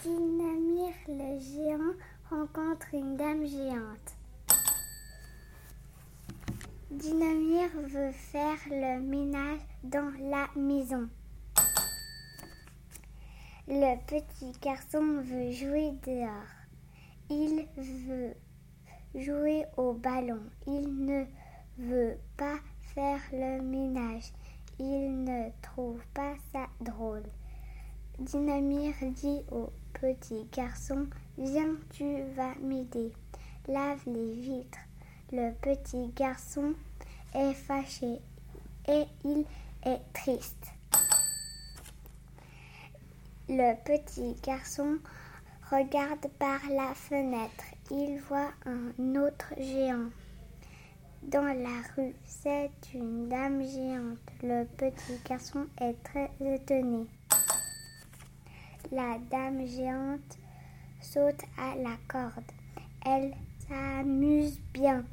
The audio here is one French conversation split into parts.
Dynamir le géant rencontre une dame géante. Dynamir veut faire le ménage dans la maison. Le petit garçon veut jouer dehors. Il veut jouer au ballon. Il ne veut pas faire le ménage. Il ne trouve pas ça drôle. Dynamir dit au petit garçon, viens, tu vas m'aider. Lave les vitres. Le petit garçon est fâché et il est triste. Le petit garçon regarde par la fenêtre. Il voit un autre géant. Dans la rue, c'est une dame géante. Le petit garçon est très étonné. La dame géante saute à la corde. Elle s'amuse bien.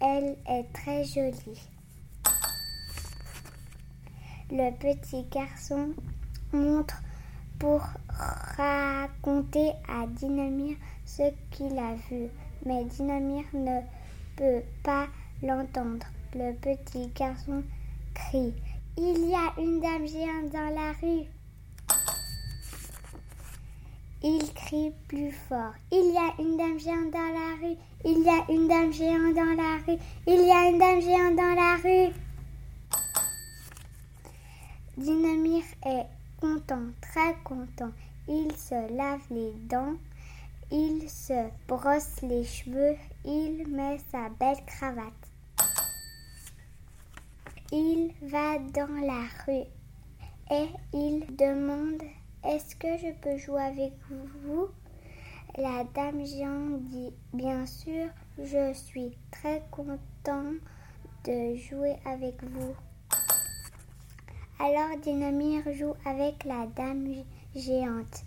Elle est très jolie. Le petit garçon montre pour raconter à Dynamir ce qu'il a vu, mais Dynamir ne peut pas l'entendre. Le petit garçon crie Il y a une dame géante dans la rue. Il crie plus fort. Il y a une dame géante dans la rue. Il y a une dame géante dans la rue. Il y a une dame géante dans la rue. Dynamir est content, très content. Il se lave les dents. Il se brosse les cheveux. Il met sa belle cravate. Il va dans la rue et il demande Est-ce que je peux jouer avec vous? La dame géante dit Bien sûr, je suis très content de jouer avec vous. Alors Dynamir joue avec la dame géante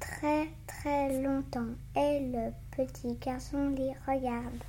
très très longtemps et le petit garçon les regarde.